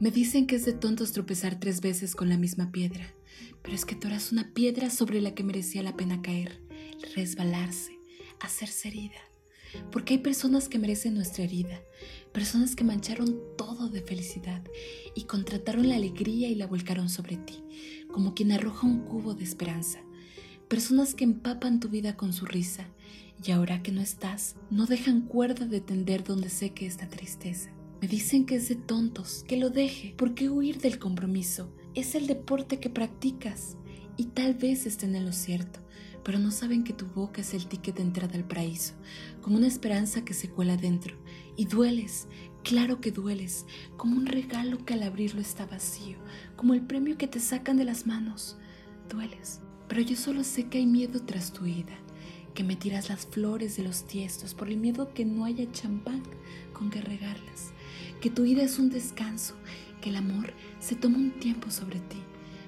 Me dicen que es de tontos tropezar tres veces con la misma piedra, pero es que tú eras una piedra sobre la que merecía la pena caer, resbalarse, hacerse herida. Porque hay personas que merecen nuestra herida, personas que mancharon todo de felicidad y contrataron la alegría y la volcaron sobre ti, como quien arroja un cubo de esperanza. Personas que empapan tu vida con su risa y ahora que no estás, no dejan cuerda de tender donde seque esta tristeza. Me dicen que es de tontos, que lo deje. ¿Por qué huir del compromiso? Es el deporte que practicas y tal vez estén en lo cierto, pero no saben que tu boca es el ticket de entrada al paraíso, como una esperanza que se cuela dentro. Y dueles, claro que dueles, como un regalo que al abrirlo está vacío, como el premio que te sacan de las manos. Dueles, pero yo solo sé que hay miedo tras tu ida que me tiras las flores de los tiestos por el miedo que no haya champán con que regarlas, que tu vida es un descanso, que el amor se toma un tiempo sobre ti,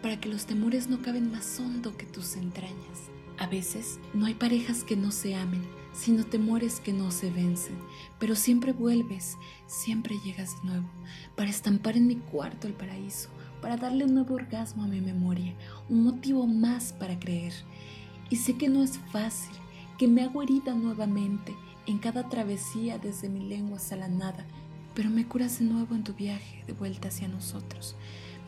para que los temores no caben más hondo que tus entrañas. A veces no hay parejas que no se amen, sino temores que no se vencen, pero siempre vuelves, siempre llegas de nuevo, para estampar en mi cuarto el paraíso, para darle un nuevo orgasmo a mi memoria, un motivo más para creer. Y sé que no es fácil, que me hago herida nuevamente en cada travesía desde mi lengua hasta la nada, pero me curas de nuevo en tu viaje de vuelta hacia nosotros.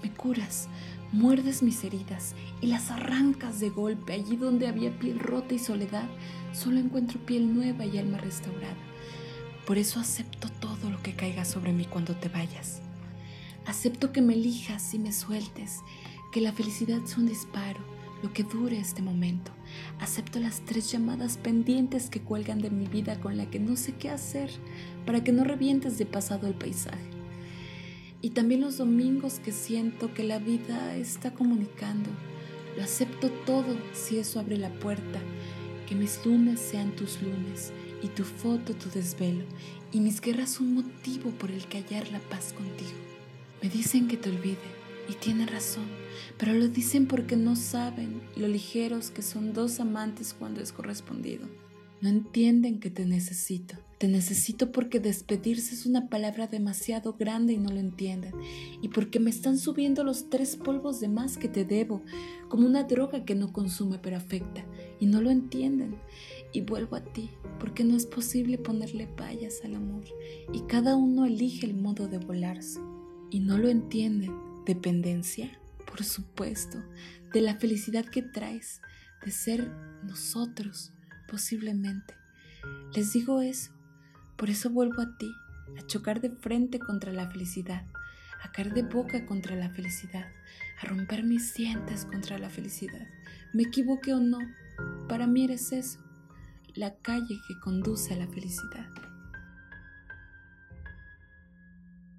Me curas, muerdes mis heridas y las arrancas de golpe. Allí donde había piel rota y soledad, solo encuentro piel nueva y alma restaurada. Por eso acepto todo lo que caiga sobre mí cuando te vayas. Acepto que me elijas y me sueltes, que la felicidad es un disparo lo que dure este momento. Acepto las tres llamadas pendientes que cuelgan de mi vida con la que no sé qué hacer para que no revientes de pasado el paisaje. Y también los domingos que siento que la vida está comunicando. Lo acepto todo si eso abre la puerta. Que mis lunes sean tus lunes y tu foto tu desvelo y mis guerras un motivo por el que hallar la paz contigo. Me dicen que te olvide y tiene razón, pero lo dicen porque no saben lo ligeros que son dos amantes cuando es correspondido. No entienden que te necesito. Te necesito porque despedirse es una palabra demasiado grande y no lo entienden. Y porque me están subiendo los tres polvos de más que te debo, como una droga que no consume pero afecta. Y no lo entienden. Y vuelvo a ti, porque no es posible ponerle payas al amor. Y cada uno elige el modo de volarse. Y no lo entienden Dependencia, por supuesto, de la felicidad que traes, de ser nosotros, posiblemente. Les digo eso, por eso vuelvo a ti, a chocar de frente contra la felicidad, a caer de boca contra la felicidad, a romper mis dientes contra la felicidad. Me equivoqué o no, para mí eres eso, la calle que conduce a la felicidad.